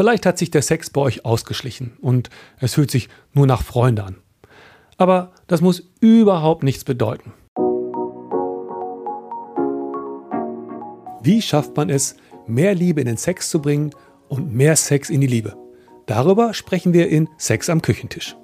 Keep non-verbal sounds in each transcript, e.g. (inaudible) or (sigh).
Vielleicht hat sich der Sex bei euch ausgeschlichen und es fühlt sich nur nach Freunde an. Aber das muss überhaupt nichts bedeuten. Wie schafft man es, mehr Liebe in den Sex zu bringen und mehr Sex in die Liebe? Darüber sprechen wir in Sex am Küchentisch.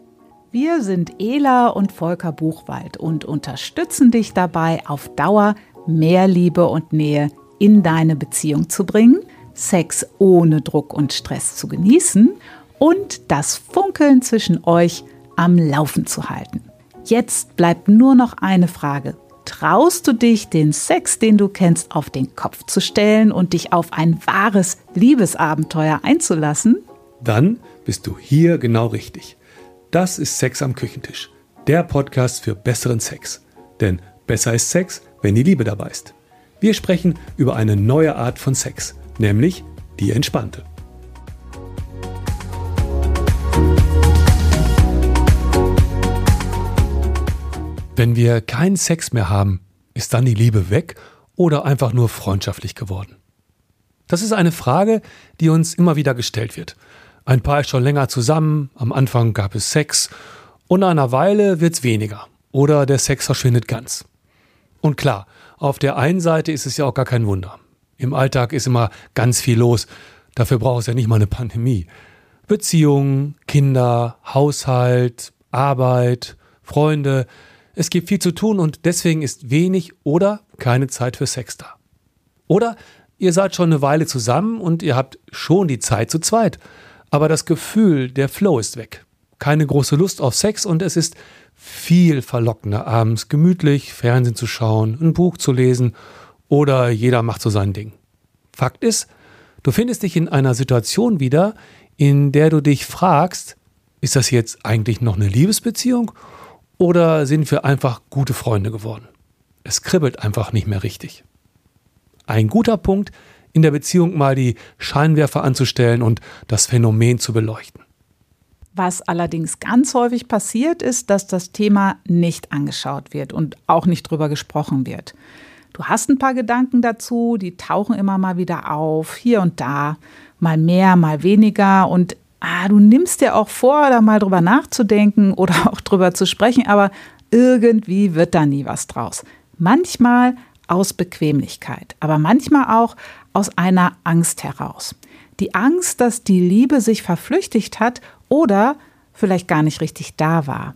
Wir sind Ela und Volker Buchwald und unterstützen dich dabei, auf Dauer mehr Liebe und Nähe in deine Beziehung zu bringen, Sex ohne Druck und Stress zu genießen und das Funkeln zwischen euch am Laufen zu halten. Jetzt bleibt nur noch eine Frage. Traust du dich, den Sex, den du kennst, auf den Kopf zu stellen und dich auf ein wahres Liebesabenteuer einzulassen? Dann bist du hier genau richtig. Das ist Sex am Küchentisch, der Podcast für besseren Sex. Denn besser ist Sex, wenn die Liebe dabei ist. Wir sprechen über eine neue Art von Sex, nämlich die entspannte. Wenn wir keinen Sex mehr haben, ist dann die Liebe weg oder einfach nur freundschaftlich geworden? Das ist eine Frage, die uns immer wieder gestellt wird. Ein Paar ist schon länger zusammen, am Anfang gab es Sex und nach einer Weile wird es weniger oder der Sex verschwindet ganz. Und klar, auf der einen Seite ist es ja auch gar kein Wunder. Im Alltag ist immer ganz viel los. Dafür braucht es ja nicht mal eine Pandemie. Beziehungen, Kinder, Haushalt, Arbeit, Freunde, es gibt viel zu tun und deswegen ist wenig oder keine Zeit für Sex da. Oder ihr seid schon eine Weile zusammen und ihr habt schon die Zeit zu zweit, aber das Gefühl, der Flow ist weg. Keine große Lust auf Sex und es ist viel verlockender, abends gemütlich Fernsehen zu schauen, ein Buch zu lesen oder jeder macht so sein Ding. Fakt ist, du findest dich in einer Situation wieder, in der du dich fragst, ist das jetzt eigentlich noch eine Liebesbeziehung oder sind wir einfach gute Freunde geworden? Es kribbelt einfach nicht mehr richtig. Ein guter Punkt, in der Beziehung mal die Scheinwerfer anzustellen und das Phänomen zu beleuchten. Was allerdings ganz häufig passiert, ist, dass das Thema nicht angeschaut wird und auch nicht drüber gesprochen wird. Du hast ein paar Gedanken dazu, die tauchen immer mal wieder auf, hier und da, mal mehr, mal weniger und ah, du nimmst dir auch vor, da mal drüber nachzudenken (laughs) oder auch drüber zu sprechen, aber irgendwie wird da nie was draus. Manchmal aus Bequemlichkeit, aber manchmal auch aus einer Angst heraus. Die Angst, dass die Liebe sich verflüchtigt hat oder vielleicht gar nicht richtig da war.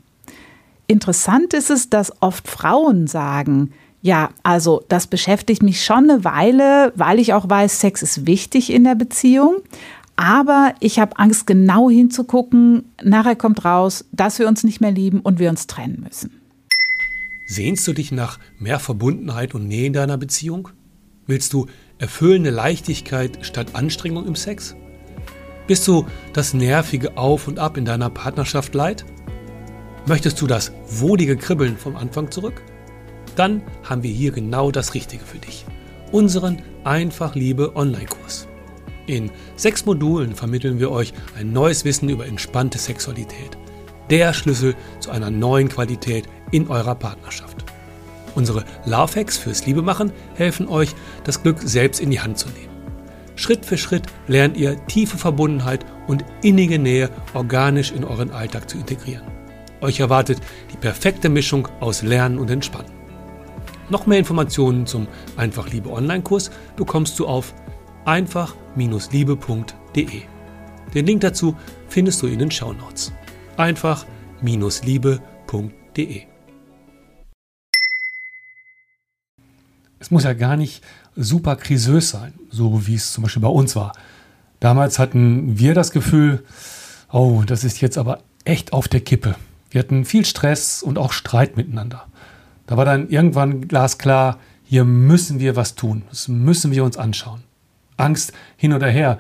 Interessant ist es, dass oft Frauen sagen, ja, also das beschäftigt mich schon eine Weile, weil ich auch weiß, Sex ist wichtig in der Beziehung. Aber ich habe Angst, genau hinzugucken. Nachher kommt raus, dass wir uns nicht mehr lieben und wir uns trennen müssen. Sehnst du dich nach mehr Verbundenheit und Nähe in deiner Beziehung? Willst du erfüllende Leichtigkeit statt Anstrengung im Sex? Bist du das nervige Auf und Ab in deiner Partnerschaft leid? Möchtest du das wohlige Kribbeln vom Anfang zurück? Dann haben wir hier genau das Richtige für dich. Unseren Einfach Liebe Online-Kurs. In sechs Modulen vermitteln wir euch ein neues Wissen über entspannte Sexualität. Der Schlüssel zu einer neuen Qualität in eurer Partnerschaft. Unsere Love Hacks fürs Liebemachen helfen euch, das Glück selbst in die Hand zu nehmen. Schritt für Schritt lernt ihr tiefe Verbundenheit und innige Nähe organisch in euren Alltag zu integrieren. Euch erwartet die perfekte Mischung aus Lernen und Entspannen. Noch mehr Informationen zum Einfach Liebe Online-Kurs bekommst du auf einfach-liebe.de. Den Link dazu findest du in den Shownotes. einfach-liebe.de. Es muss ja gar nicht super krisös sein, so wie es zum Beispiel bei uns war. Damals hatten wir das Gefühl, oh, das ist jetzt aber echt auf der Kippe. Wir hatten viel Stress und auch Streit miteinander. Da war dann irgendwann glasklar, hier müssen wir was tun. Das müssen wir uns anschauen. Angst hin oder her.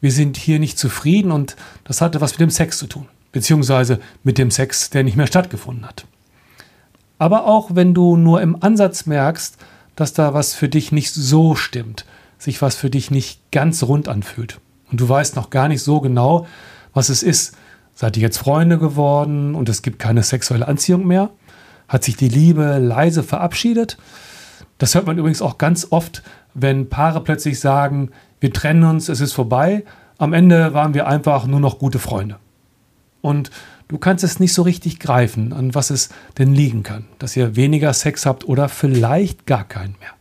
Wir sind hier nicht zufrieden und das hatte was mit dem Sex zu tun, beziehungsweise mit dem Sex, der nicht mehr stattgefunden hat. Aber auch wenn du nur im Ansatz merkst, dass da was für dich nicht so stimmt, sich was für dich nicht ganz rund anfühlt und du weißt noch gar nicht so genau, was es ist. Seid ihr jetzt Freunde geworden und es gibt keine sexuelle Anziehung mehr? Hat sich die Liebe leise verabschiedet? Das hört man übrigens auch ganz oft, wenn Paare plötzlich sagen, wir trennen uns, es ist vorbei, am Ende waren wir einfach nur noch gute Freunde. Und du kannst es nicht so richtig greifen, an was es denn liegen kann, dass ihr weniger Sex habt oder vielleicht gar keinen mehr.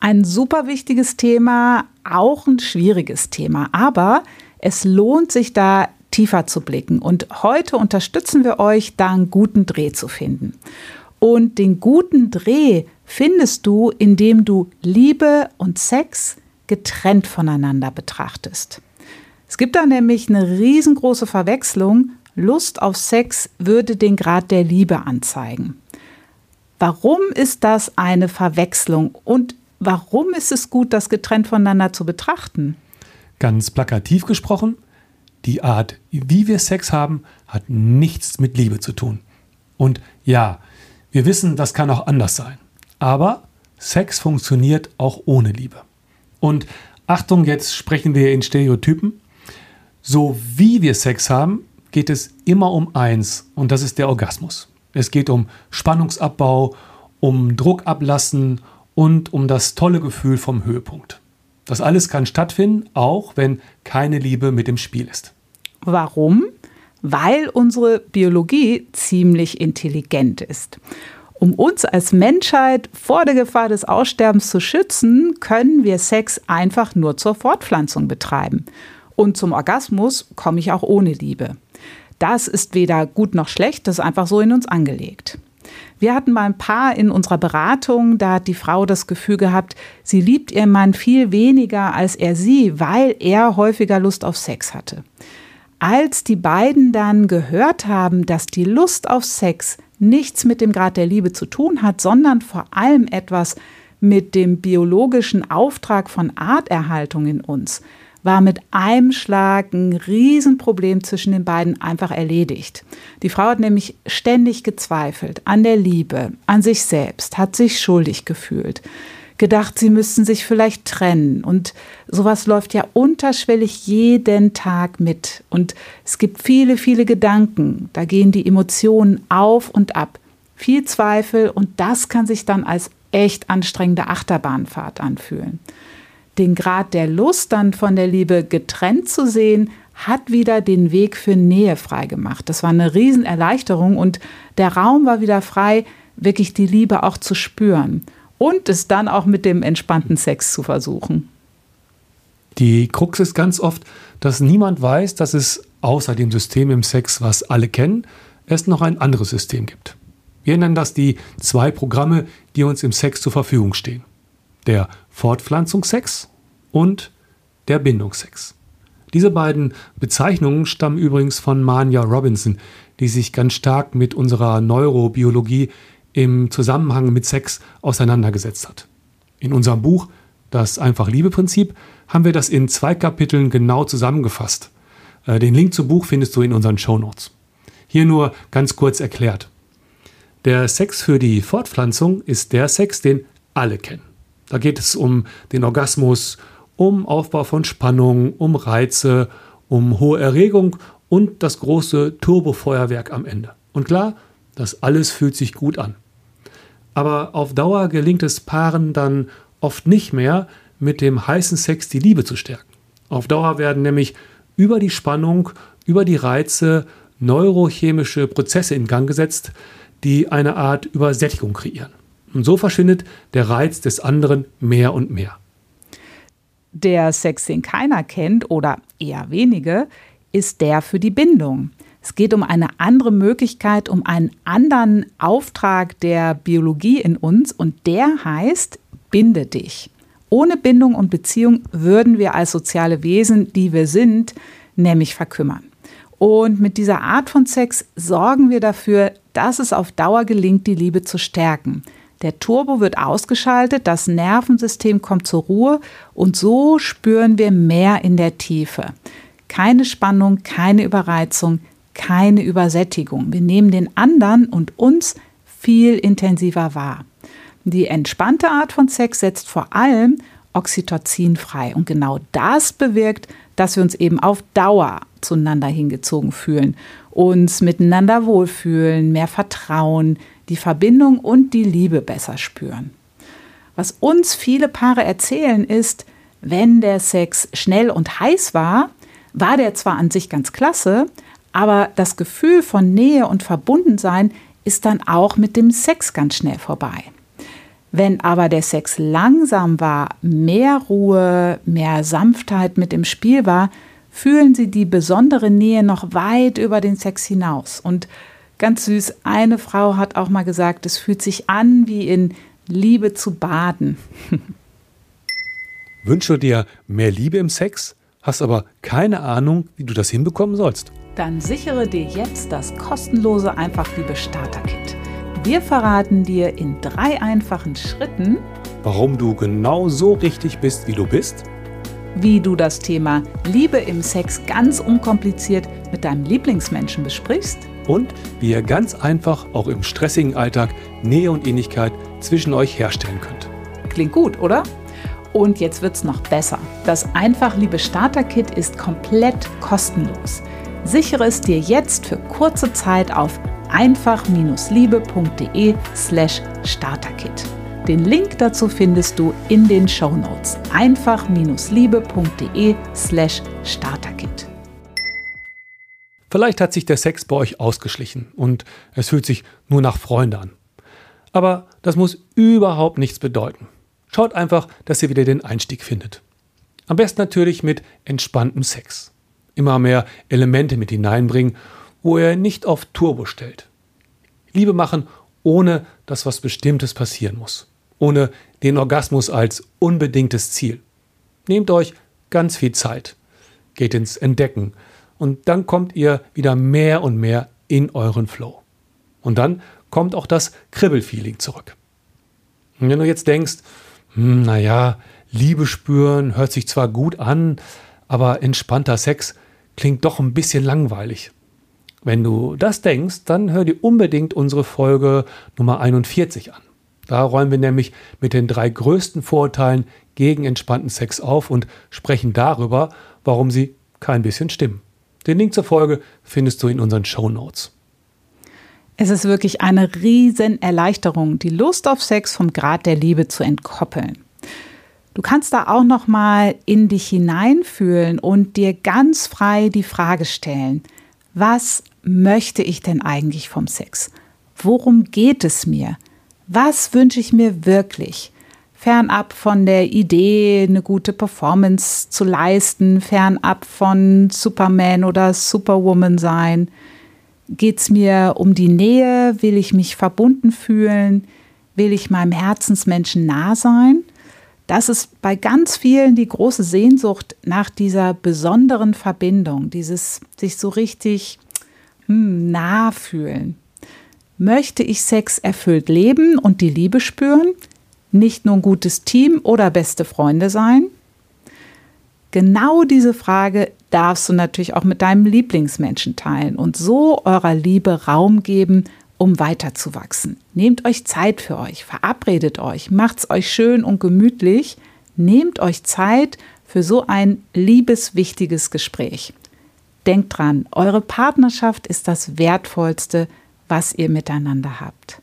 Ein super wichtiges Thema, auch ein schwieriges Thema, aber es lohnt sich da tiefer zu blicken. Und heute unterstützen wir euch, da einen guten Dreh zu finden. Und den guten Dreh findest du, indem du Liebe und Sex getrennt voneinander betrachtest. Es gibt da nämlich eine riesengroße Verwechslung. Lust auf Sex würde den Grad der Liebe anzeigen. Warum ist das eine Verwechslung und warum ist es gut, das getrennt voneinander zu betrachten? Ganz plakativ gesprochen, die Art, wie wir Sex haben, hat nichts mit Liebe zu tun. Und ja, wir wissen, das kann auch anders sein. Aber Sex funktioniert auch ohne Liebe. Und Achtung, jetzt sprechen wir in Stereotypen. So wie wir Sex haben, geht es immer um eins und das ist der Orgasmus. Es geht um Spannungsabbau, um Druck ablassen und um das tolle Gefühl vom Höhepunkt. Das alles kann stattfinden, auch wenn keine Liebe mit im Spiel ist. Warum? Weil unsere Biologie ziemlich intelligent ist. Um uns als Menschheit vor der Gefahr des Aussterbens zu schützen, können wir Sex einfach nur zur Fortpflanzung betreiben. Und zum Orgasmus komme ich auch ohne Liebe. Das ist weder gut noch schlecht, das ist einfach so in uns angelegt. Wir hatten mal ein paar in unserer Beratung, da hat die Frau das Gefühl gehabt, sie liebt ihren Mann viel weniger als er sie, weil er häufiger Lust auf Sex hatte. Als die beiden dann gehört haben, dass die Lust auf Sex nichts mit dem Grad der Liebe zu tun hat, sondern vor allem etwas mit dem biologischen Auftrag von Arterhaltung in uns, war mit einem Schlag ein Riesenproblem zwischen den beiden einfach erledigt. Die Frau hat nämlich ständig gezweifelt an der Liebe, an sich selbst, hat sich schuldig gefühlt gedacht, sie müssten sich vielleicht trennen. Und sowas läuft ja unterschwellig jeden Tag mit. Und es gibt viele, viele Gedanken. Da gehen die Emotionen auf und ab. Viel Zweifel und das kann sich dann als echt anstrengende Achterbahnfahrt anfühlen. Den Grad der Lust dann von der Liebe getrennt zu sehen, hat wieder den Weg für Nähe freigemacht. Das war eine Riesenerleichterung und der Raum war wieder frei, wirklich die Liebe auch zu spüren und es dann auch mit dem entspannten Sex zu versuchen. Die Krux ist ganz oft, dass niemand weiß, dass es außer dem System im Sex, was alle kennen, es noch ein anderes System gibt. Wir nennen das die zwei Programme, die uns im Sex zur Verfügung stehen. Der Fortpflanzungssex und der Bindungssex. Diese beiden Bezeichnungen stammen übrigens von Manja Robinson, die sich ganz stark mit unserer Neurobiologie im Zusammenhang mit Sex auseinandergesetzt hat. In unserem Buch Das Einfach-Liebe-Prinzip haben wir das in zwei Kapiteln genau zusammengefasst. Äh, den Link zum Buch findest du in unseren Show Notes. Hier nur ganz kurz erklärt. Der Sex für die Fortpflanzung ist der Sex, den alle kennen. Da geht es um den Orgasmus, um Aufbau von Spannung, um Reize, um hohe Erregung und das große Turbofeuerwerk am Ende. Und klar, das alles fühlt sich gut an. Aber auf Dauer gelingt es Paaren dann oft nicht mehr, mit dem heißen Sex die Liebe zu stärken. Auf Dauer werden nämlich über die Spannung, über die Reize neurochemische Prozesse in Gang gesetzt, die eine Art Übersättigung kreieren. Und so verschwindet der Reiz des anderen mehr und mehr. Der Sex, den keiner kennt oder eher wenige, ist der für die Bindung. Es geht um eine andere Möglichkeit, um einen anderen Auftrag der Biologie in uns und der heißt, binde dich. Ohne Bindung und Beziehung würden wir als soziale Wesen, die wir sind, nämlich verkümmern. Und mit dieser Art von Sex sorgen wir dafür, dass es auf Dauer gelingt, die Liebe zu stärken. Der Turbo wird ausgeschaltet, das Nervensystem kommt zur Ruhe und so spüren wir mehr in der Tiefe. Keine Spannung, keine Überreizung, keine Übersättigung. Wir nehmen den anderen und uns viel intensiver wahr. Die entspannte Art von Sex setzt vor allem Oxytocin frei. Und genau das bewirkt, dass wir uns eben auf Dauer zueinander hingezogen fühlen, uns miteinander wohlfühlen, mehr Vertrauen, die Verbindung und die Liebe besser spüren. Was uns viele Paare erzählen, ist, Wenn der Sex schnell und heiß war, war der zwar an sich ganz klasse, aber das Gefühl von Nähe und Verbundensein ist dann auch mit dem Sex ganz schnell vorbei. Wenn aber der Sex langsam war, mehr Ruhe, mehr Sanftheit mit im Spiel war, fühlen sie die besondere Nähe noch weit über den Sex hinaus. Und ganz süß, eine Frau hat auch mal gesagt, es fühlt sich an wie in Liebe zu baden. Wünsche dir mehr Liebe im Sex, hast aber keine Ahnung, wie du das hinbekommen sollst? Dann sichere dir jetzt das kostenlose Einfachliebe Starter Kit. Wir verraten dir in drei einfachen Schritten, warum du genau so richtig bist, wie du bist, wie du das Thema Liebe im Sex ganz unkompliziert mit deinem Lieblingsmenschen besprichst und wie ihr ganz einfach auch im stressigen Alltag Nähe und Ähnlichkeit zwischen euch herstellen könnt. Klingt gut, oder? Und jetzt wird's noch besser. Das Einfachliebe Starter Kit ist komplett kostenlos. Sichere es dir jetzt für kurze Zeit auf einfach-liebe.de slash starterkit. Den Link dazu findest du in den Show Notes. einfach-liebe.de slash starterkit. Vielleicht hat sich der Sex bei euch ausgeschlichen und es fühlt sich nur nach Freunde an. Aber das muss überhaupt nichts bedeuten. Schaut einfach, dass ihr wieder den Einstieg findet. Am besten natürlich mit entspanntem Sex. Immer mehr Elemente mit hineinbringen wo er nicht auf Turbo stellt. Liebe machen, ohne dass was Bestimmtes passieren muss. Ohne den Orgasmus als unbedingtes Ziel. Nehmt euch ganz viel Zeit. Geht ins Entdecken. Und dann kommt ihr wieder mehr und mehr in euren Flow. Und dann kommt auch das Kribbelfeeling zurück. Und wenn du jetzt denkst, hm, naja, Liebe spüren hört sich zwar gut an, aber entspannter Sex klingt doch ein bisschen langweilig. Wenn du das denkst, dann hör dir unbedingt unsere Folge Nummer 41 an. Da räumen wir nämlich mit den drei größten Vorurteilen gegen entspannten Sex auf und sprechen darüber, warum sie kein bisschen stimmen. Den Link zur Folge findest du in unseren Show Notes. Es ist wirklich eine riesen Erleichterung, die Lust auf Sex vom Grad der Liebe zu entkoppeln. Du kannst da auch noch mal in dich hineinfühlen und dir ganz frei die Frage stellen: Was möchte ich denn eigentlich vom Sex? Worum geht es mir? Was wünsche ich mir wirklich? Fernab von der Idee, eine gute Performance zu leisten, fernab von Superman oder Superwoman sein. Geht es mir um die Nähe? Will ich mich verbunden fühlen? Will ich meinem Herzensmenschen nah sein? Das ist bei ganz vielen die große Sehnsucht nach dieser besonderen Verbindung, dieses sich so richtig hm, nah fühlen. Möchte ich Sex erfüllt leben und die Liebe spüren? Nicht nur ein gutes Team oder beste Freunde sein? Genau diese Frage darfst du natürlich auch mit deinem Lieblingsmenschen teilen und so eurer Liebe Raum geben, um weiterzuwachsen. Nehmt euch Zeit für euch, verabredet euch, macht's euch schön und gemütlich, nehmt euch Zeit für so ein liebeswichtiges Gespräch. Denkt dran, eure Partnerschaft ist das Wertvollste, was ihr miteinander habt.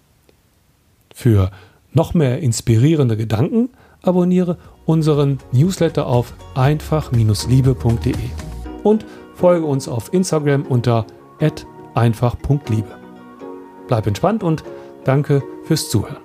Für noch mehr inspirierende Gedanken abonniere unseren Newsletter auf einfach-liebe.de und folge uns auf Instagram unter einfach.liebe. Bleib entspannt und danke fürs Zuhören.